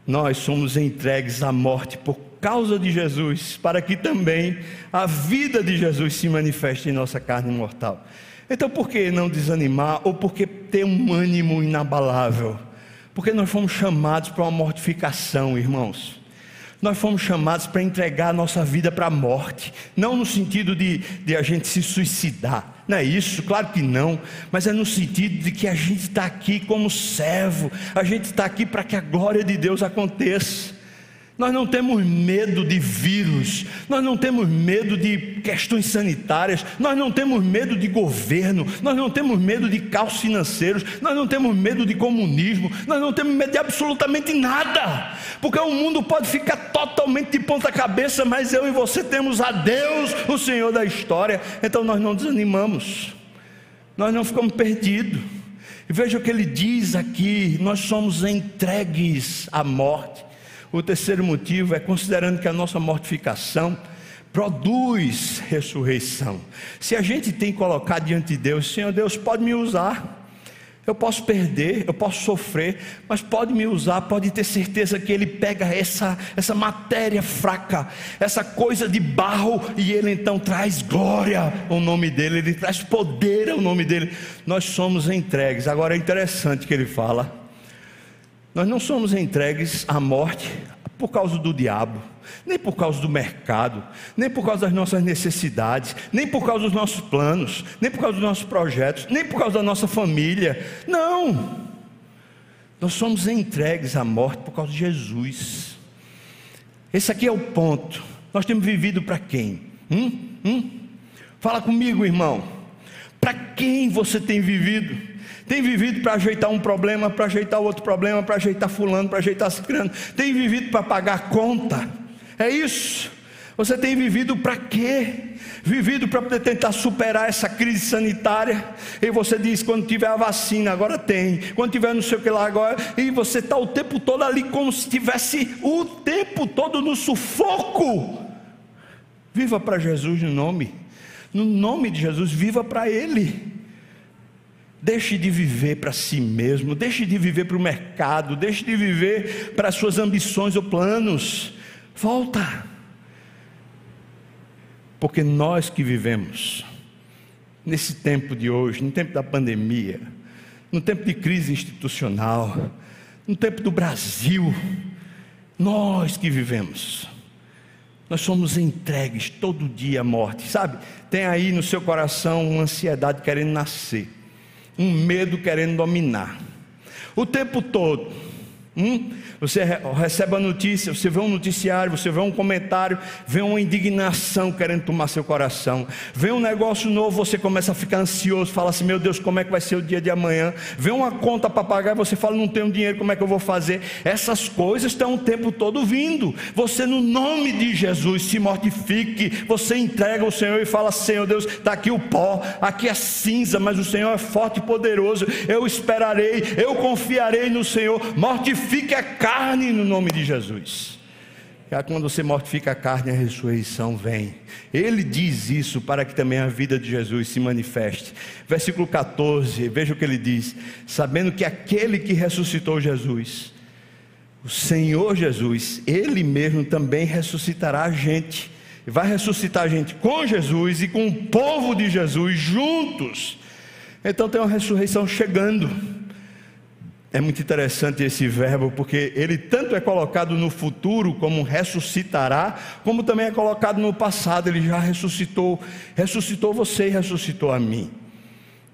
nós somos entregues à morte por causa de Jesus, para que também a vida de Jesus se manifeste em nossa carne mortal. Então, por que não desanimar ou por que ter um ânimo inabalável? Porque nós fomos chamados para uma mortificação, irmãos. Nós fomos chamados para entregar a nossa vida para a morte, não no sentido de, de a gente se suicidar, não é isso, claro que não, mas é no sentido de que a gente está aqui como servo, a gente está aqui para que a glória de Deus aconteça. Nós não temos medo de vírus, nós não temos medo de questões sanitárias, nós não temos medo de governo, nós não temos medo de caos financeiros, nós não temos medo de comunismo, nós não temos medo de absolutamente nada, porque o mundo pode ficar totalmente de ponta cabeça, mas eu e você temos a Deus, o Senhor da história, então nós não desanimamos, nós não ficamos perdidos. E veja o que ele diz aqui: nós somos entregues à morte. O terceiro motivo é considerando que a nossa mortificação produz ressurreição. Se a gente tem que colocar diante de Deus, Senhor Deus, pode me usar. Eu posso perder, eu posso sofrer, mas pode me usar, pode ter certeza que Ele pega essa, essa matéria fraca, essa coisa de barro, e Ele então traz glória ao nome dEle, Ele traz poder ao nome dEle. Nós somos entregues. Agora é interessante que Ele fala nós não somos entregues à morte por causa do diabo, nem por causa do mercado, nem por causa das nossas necessidades, nem por causa dos nossos planos, nem por causa dos nossos projetos, nem por causa da nossa família. Não! Nós somos entregues à morte por causa de Jesus. Esse aqui é o ponto. Nós temos vivido para quem? Hum? Hum? Fala comigo, irmão. Para quem você tem vivido? Tem vivido para ajeitar um problema, para ajeitar outro problema, para ajeitar fulano, para ajeitar ciclano, tem vivido para pagar conta, é isso. Você tem vivido para quê? Vivido para tentar superar essa crise sanitária. E você diz: quando tiver a vacina, agora tem. Quando tiver não sei o que lá agora. E você está o tempo todo ali, como se estivesse o tempo todo no sufoco. Viva para Jesus no nome. No nome de Jesus, viva para Ele. Deixe de viver para si mesmo, deixe de viver para o mercado, deixe de viver para as suas ambições ou planos. Volta. Porque nós que vivemos nesse tempo de hoje, no tempo da pandemia, no tempo de crise institucional, no tempo do Brasil, nós que vivemos, nós somos entregues todo dia à morte, sabe? Tem aí no seu coração uma ansiedade querendo nascer um medo querendo dominar. O tempo todo. Hum? Você recebe a notícia, você vê um noticiário, você vê um comentário, vê uma indignação querendo tomar seu coração. Vê um negócio novo, você começa a ficar ansioso, fala assim: Meu Deus, como é que vai ser o dia de amanhã? Vê uma conta para pagar, você fala: Não tenho dinheiro, como é que eu vou fazer? Essas coisas estão o tempo todo vindo. Você, no nome de Jesus, se mortifique. Você entrega ao Senhor e fala: Senhor Deus, está aqui o pó, aqui a cinza, mas o Senhor é forte e poderoso. Eu esperarei, eu confiarei no Senhor. Mortifique a carne no nome de Jesus. E quando você mortifica a carne, a ressurreição vem. Ele diz isso para que também a vida de Jesus se manifeste. Versículo 14, veja o que ele diz: sabendo que aquele que ressuscitou Jesus, o Senhor Jesus, ele mesmo também ressuscitará a gente. Vai ressuscitar a gente com Jesus e com o povo de Jesus juntos. Então tem uma ressurreição chegando. É muito interessante esse verbo, porque ele tanto é colocado no futuro, como ressuscitará, como também é colocado no passado, ele já ressuscitou. Ressuscitou você e ressuscitou a mim.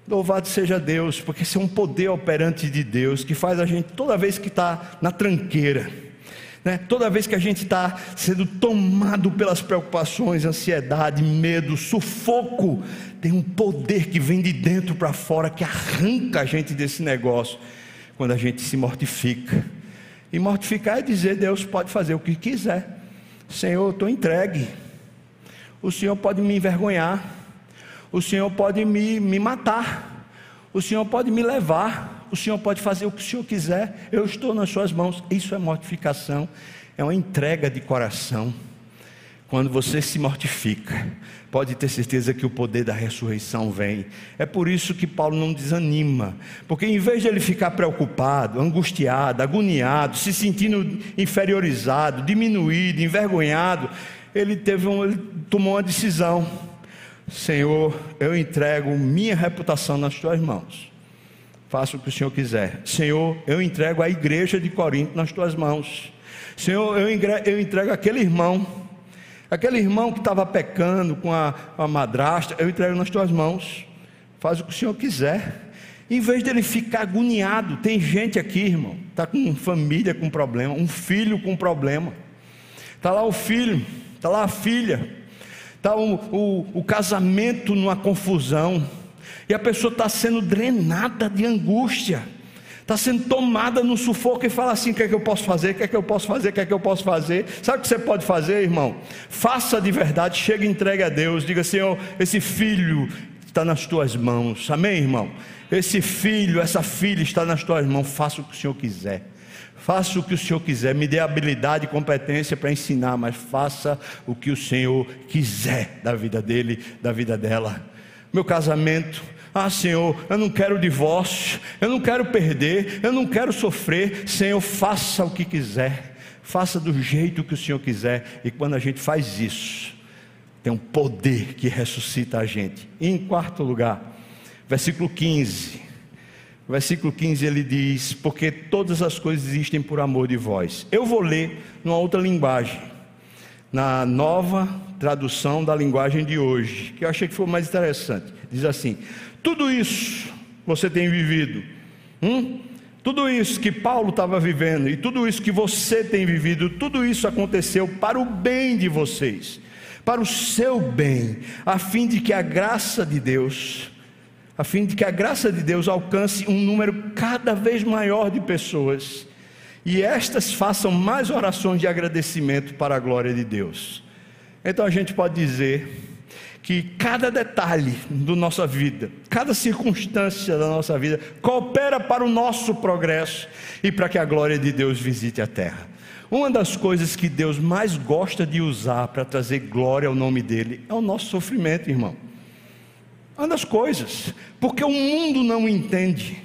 Louvado seja Deus, porque esse é um poder operante de Deus que faz a gente, toda vez que está na tranqueira, né? toda vez que a gente está sendo tomado pelas preocupações, ansiedade, medo, sufoco, tem um poder que vem de dentro para fora que arranca a gente desse negócio quando a gente se mortifica. E mortificar é dizer: Deus pode fazer o que quiser. Senhor, eu estou entregue. O Senhor pode me envergonhar. O Senhor pode me, me matar. O Senhor pode me levar. O Senhor pode fazer o que o Senhor quiser. Eu estou nas Suas mãos. Isso é mortificação. É uma entrega de coração. Quando você se mortifica, pode ter certeza que o poder da ressurreição vem. É por isso que Paulo não desanima, porque em vez de ele ficar preocupado, angustiado, agoniado, se sentindo inferiorizado, diminuído, envergonhado, ele teve um, ele tomou uma decisão. Senhor, eu entrego minha reputação nas tuas mãos. Faça o que o Senhor quiser. Senhor, eu entrego a igreja de Corinto nas tuas mãos. Senhor, eu entrego aquele irmão Aquele irmão que estava pecando com a, a madrasta, eu entrego nas tuas mãos. Faz o que o Senhor quiser. Em vez dele ficar agoniado, tem gente aqui, irmão, está com família com problema, um filho com problema. Está lá o filho, está lá a filha, está o, o, o casamento numa confusão, e a pessoa está sendo drenada de angústia está sendo tomada no sufoco e fala assim: o que é que eu posso fazer? O que é que eu posso fazer? O que é que eu posso fazer? Sabe o que você pode fazer, irmão? Faça de verdade, chega e entregue a Deus. Diga, Senhor, esse filho está nas tuas mãos. Amém, irmão? Esse filho, essa filha está nas tuas mãos. Faça o que o Senhor quiser. Faça o que o Senhor quiser, me dê habilidade e competência para ensinar, mas faça o que o Senhor quiser da vida dele, da vida dela. Meu casamento, ah, Senhor, eu não quero divórcio, eu não quero perder, eu não quero sofrer. Senhor, faça o que quiser, faça do jeito que o Senhor quiser. E quando a gente faz isso, tem um poder que ressuscita a gente. E em quarto lugar, versículo 15. Versículo 15 ele diz: Porque todas as coisas existem por amor de vós. Eu vou ler numa outra linguagem, na nova tradução da linguagem de hoje, que eu achei que foi mais interessante. Diz assim: tudo isso você tem vivido. Hum? Tudo isso que Paulo estava vivendo e tudo isso que você tem vivido, tudo isso aconteceu para o bem de vocês, para o seu bem, a fim de que a graça de Deus, a fim de que a graça de Deus alcance um número cada vez maior de pessoas e estas façam mais orações de agradecimento para a glória de Deus. Então a gente pode dizer que cada detalhe da nossa vida, cada circunstância da nossa vida, coopera para o nosso progresso e para que a glória de Deus visite a terra. Uma das coisas que Deus mais gosta de usar para trazer glória ao nome dele é o nosso sofrimento, irmão. Uma das coisas, porque o mundo não entende.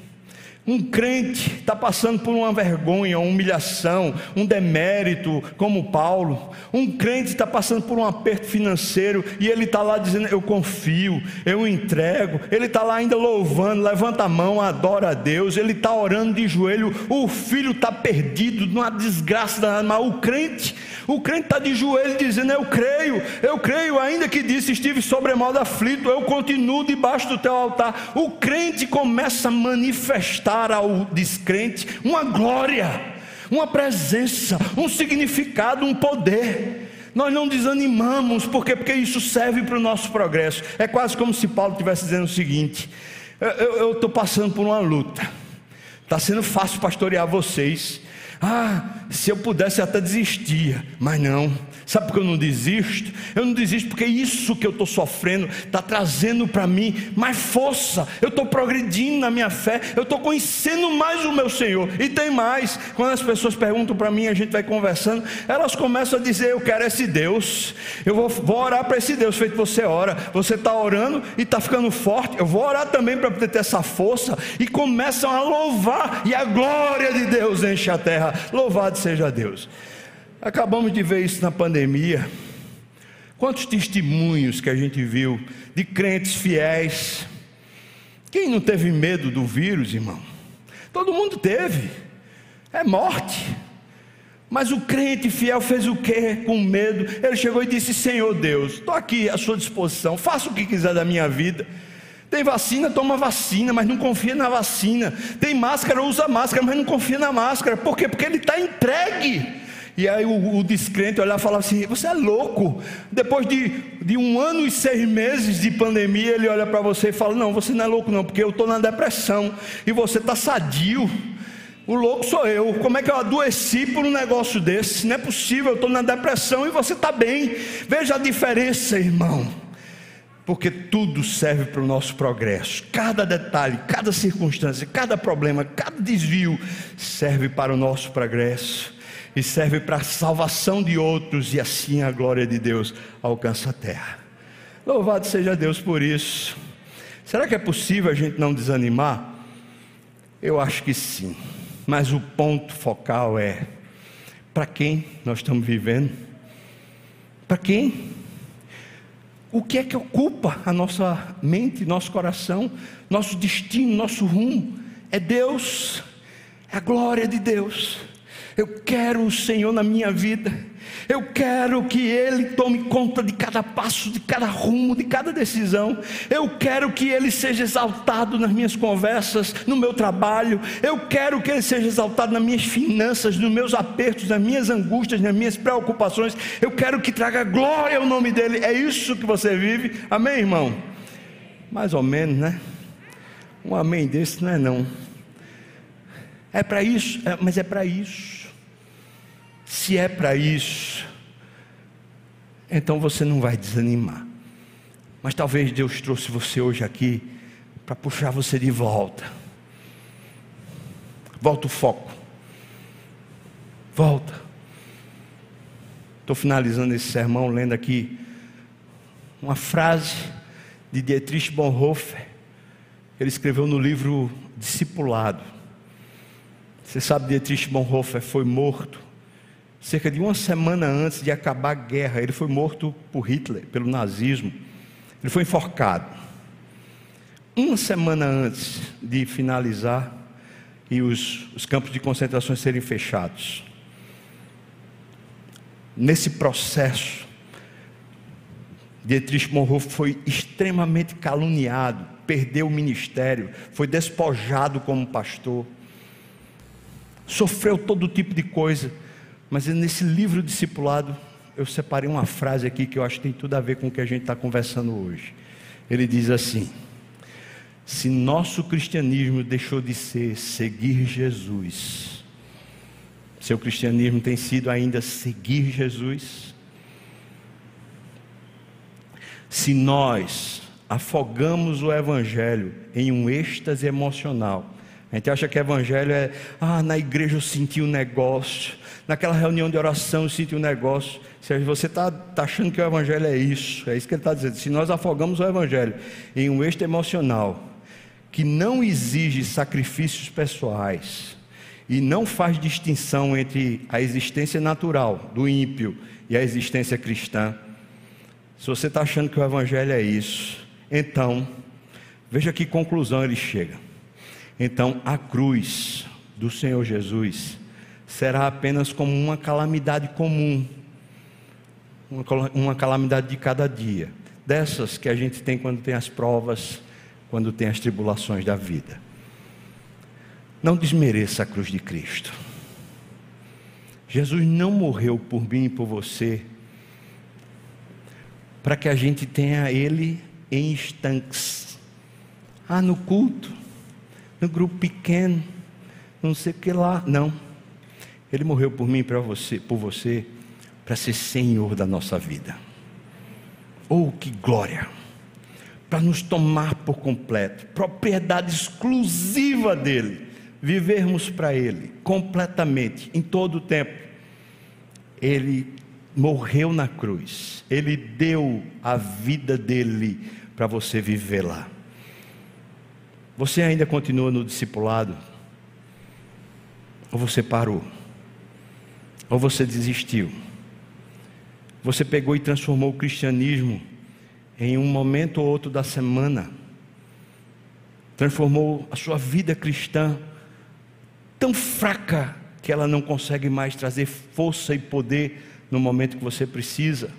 Um crente está passando por uma vergonha, uma humilhação, um demérito, como Paulo. Um crente está passando por um aperto financeiro e ele está lá dizendo: Eu confio, eu entrego. Ele está lá ainda louvando, levanta a mão, adora a Deus. Ele está orando de joelho. O filho está perdido, numa desgraça danada. Mas o crente, o crente está de joelho dizendo: Eu creio, eu creio, ainda que disse estive sobremodo aflito, eu continuo debaixo do teu altar. O crente começa a manifestar ao descrente uma glória, uma presença, um significado, um poder. Nós não desanimamos, porque porque isso serve para o nosso progresso. É quase como se Paulo estivesse dizendo o seguinte: eu estou passando por uma luta. Está sendo fácil pastorear vocês. Ah, se eu pudesse até desistia, mas não. Sabe por que eu não desisto? Eu não desisto porque isso que eu estou sofrendo está trazendo para mim mais força. Eu estou progredindo na minha fé, eu estou conhecendo mais o meu Senhor. E tem mais, quando as pessoas perguntam para mim, a gente vai conversando, elas começam a dizer: Eu quero esse Deus, eu vou, vou orar para esse Deus, feito você ora. Você está orando e está ficando forte, eu vou orar também para poder ter essa força. E começam a louvar, e a glória de Deus enche a terra. Louvado seja Deus. Acabamos de ver isso na pandemia. Quantos testemunhos que a gente viu de crentes fiéis. Quem não teve medo do vírus, irmão? Todo mundo teve. É morte. Mas o crente fiel fez o que com medo? Ele chegou e disse: Senhor Deus, estou aqui à sua disposição, faça o que quiser da minha vida. Tem vacina, toma vacina, mas não confia na vacina. Tem máscara, usa máscara, mas não confia na máscara. Por quê? Porque ele está entregue. E aí o, o descrente olhar e falar assim: Você é louco. Depois de, de um ano e seis meses de pandemia, ele olha para você e fala: Não, você não é louco, não, porque eu estou na depressão e você está sadio. O louco sou eu. Como é que eu adoeci por um negócio desse? Não é possível, eu estou na depressão e você está bem. Veja a diferença, irmão. Porque tudo serve para o nosso progresso. Cada detalhe, cada circunstância, cada problema, cada desvio serve para o nosso progresso. e serve para a salvação de outros, e assim a glória de Deus alcança a terra. Louvado seja Deus por isso. Será que é possível a gente não desanimar? Eu acho que sim, mas o ponto focal é: para quem nós estamos vivendo? Para quem? O que é que ocupa a nossa mente, nosso coração, nosso destino, nosso rumo? É Deus, é a glória de Deus. Eu quero o Senhor na minha vida. Eu quero que Ele tome conta de cada passo, de cada rumo, de cada decisão. Eu quero que Ele seja exaltado nas minhas conversas, no meu trabalho. Eu quero que Ele seja exaltado nas minhas finanças, nos meus apertos, nas minhas angústias, nas minhas preocupações. Eu quero que traga glória ao nome dEle. É isso que você vive. Amém, irmão? Mais ou menos, né? Um amém desse não é não. É para isso, é, mas é para isso. Se é para isso, então você não vai desanimar. Mas talvez Deus trouxe você hoje aqui para puxar você de volta. Volta o foco. Volta. Estou finalizando esse sermão lendo aqui uma frase de Dietrich Bonhoeffer. Ele escreveu no livro Discipulado. Você sabe, Dietrich Bonhoeffer foi morto cerca de uma semana antes de acabar a guerra, ele foi morto por Hitler, pelo nazismo. Ele foi enforcado. Uma semana antes de finalizar e os, os campos de concentração serem fechados. Nesse processo, Dietrich Bonhoeffer foi extremamente caluniado, perdeu o ministério, foi despojado como pastor, sofreu todo tipo de coisa mas nesse livro discipulado, eu separei uma frase aqui que eu acho que tem tudo a ver com o que a gente está conversando hoje. Ele diz assim: Se nosso cristianismo deixou de ser seguir Jesus, seu cristianismo tem sido ainda seguir Jesus, se nós afogamos o Evangelho em um êxtase emocional, a gente acha que evangelho é, ah, na igreja eu senti um negócio, naquela reunião de oração eu senti um negócio. Se você está tá achando que o evangelho é isso, é isso que ele está dizendo. Se nós afogamos o evangelho em um êxito emocional que não exige sacrifícios pessoais e não faz distinção entre a existência natural do ímpio e a existência cristã, se você está achando que o evangelho é isso, então, veja que conclusão ele chega. Então a cruz do Senhor Jesus será apenas como uma calamidade comum, uma calamidade de cada dia, dessas que a gente tem quando tem as provas, quando tem as tribulações da vida. Não desmereça a cruz de Cristo. Jesus não morreu por mim e por você para que a gente tenha Ele em estanques. Ah, no culto no grupo pequeno, não sei o que lá. Não. Ele morreu por mim, para você, por você, para ser Senhor da nossa vida. Oh, que glória! Para nos tomar por completo, propriedade exclusiva dele, vivermos para ele completamente, em todo o tempo. Ele morreu na cruz, ele deu a vida dele para você viver lá. Você ainda continua no discipulado? Ou você parou? Ou você desistiu? Você pegou e transformou o cristianismo em um momento ou outro da semana. Transformou a sua vida cristã tão fraca que ela não consegue mais trazer força e poder no momento que você precisa.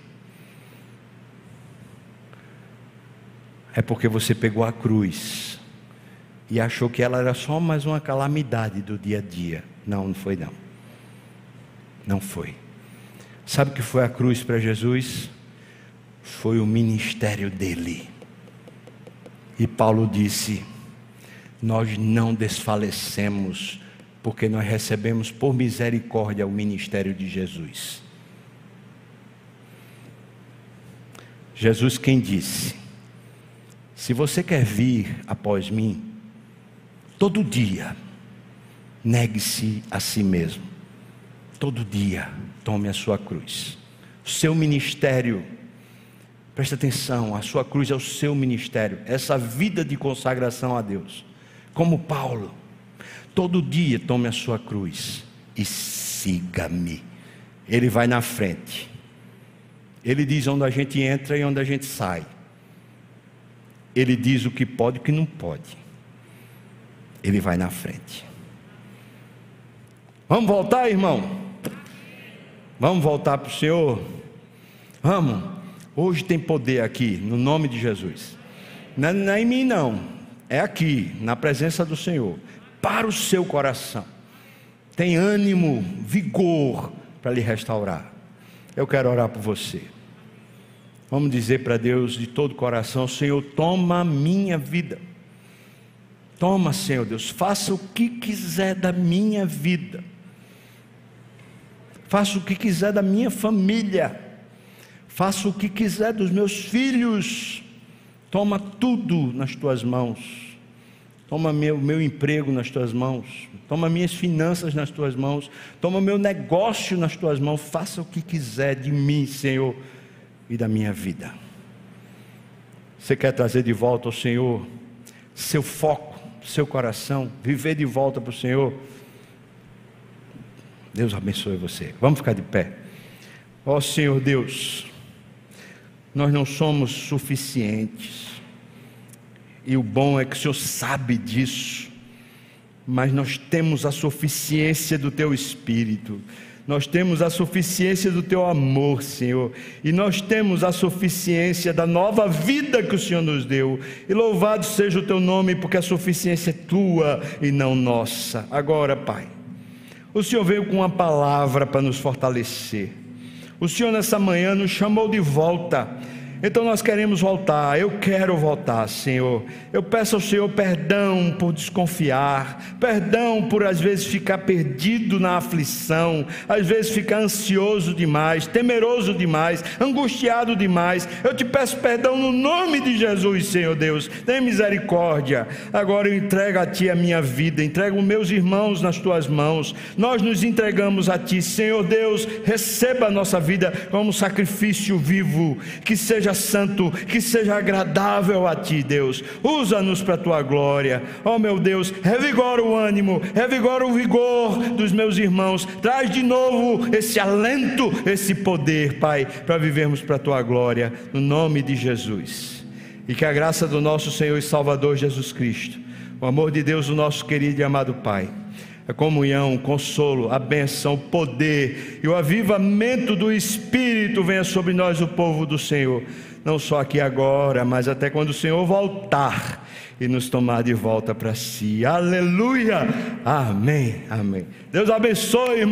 É porque você pegou a cruz e achou que ela era só mais uma calamidade do dia a dia. Não, não foi não. Não foi. Sabe o que foi a cruz para Jesus? Foi o ministério dele. E Paulo disse: Nós não desfalecemos, porque nós recebemos por misericórdia o ministério de Jesus. Jesus quem disse: Se você quer vir após mim, todo dia, negue-se a si mesmo. Todo dia tome a sua cruz. O seu ministério, preste atenção, a sua cruz é o seu ministério, essa vida de consagração a Deus. Como Paulo, todo dia tome a sua cruz e siga-me. Ele vai na frente. Ele diz onde a gente entra e onde a gente sai. Ele diz o que pode e o que não pode. Ele vai na frente. Vamos voltar, irmão? Vamos voltar para o Senhor? Vamos. Hoje tem poder aqui, no nome de Jesus. Não é, não é em mim, não. É aqui, na presença do Senhor. Para o seu coração. Tem ânimo, vigor para lhe restaurar. Eu quero orar por você. Vamos dizer para Deus de todo o coração: Senhor, toma a minha vida. Toma, Senhor Deus, faça o que quiser da minha vida. Faça o que quiser da minha família. Faça o que quiser dos meus filhos. Toma tudo nas tuas mãos. Toma meu, meu emprego nas tuas mãos. Toma minhas finanças nas tuas mãos. Toma meu negócio nas tuas mãos. Faça o que quiser de mim, Senhor, e da minha vida. Você quer trazer de volta ao Senhor seu foco, seu coração, viver de volta para o Senhor? Deus abençoe você. Vamos ficar de pé. Ó Senhor Deus, nós não somos suficientes e o bom é que o Senhor sabe disso, mas nós temos a suficiência do Teu Espírito, nós temos a suficiência do Teu amor, Senhor, e nós temos a suficiência da nova vida que o Senhor nos deu, e louvado seja o Teu nome, porque a suficiência é Tua e não nossa. Agora, Pai, o Senhor veio com uma palavra para nos fortalecer, o Senhor nessa manhã nos chamou de volta então nós queremos voltar, eu quero voltar, Senhor. Eu peço ao Senhor perdão por desconfiar, perdão por às vezes ficar perdido na aflição, às vezes ficar ansioso demais, temeroso demais, angustiado demais. Eu te peço perdão no nome de Jesus, Senhor Deus. Tem misericórdia. Agora eu entrego a Ti a minha vida, entrego meus irmãos nas Tuas mãos. Nós nos entregamos a Ti, Senhor Deus. Receba a nossa vida como sacrifício vivo, que seja seja santo, que seja agradável a ti, Deus. Usa-nos para a tua glória. Oh, meu Deus, revigora o ânimo, revigora o vigor dos meus irmãos. Traz de novo esse alento, esse poder, Pai, para vivermos para a tua glória, no nome de Jesus. E que a graça do nosso Senhor e Salvador Jesus Cristo, o amor de Deus, o nosso querido e amado Pai a comunhão, o consolo, a benção, o poder e o avivamento do Espírito venha sobre nós, o povo do Senhor, não só aqui agora, mas até quando o Senhor voltar e nos tomar de volta para si. Aleluia! Amém, amém. Deus abençoe, irmão.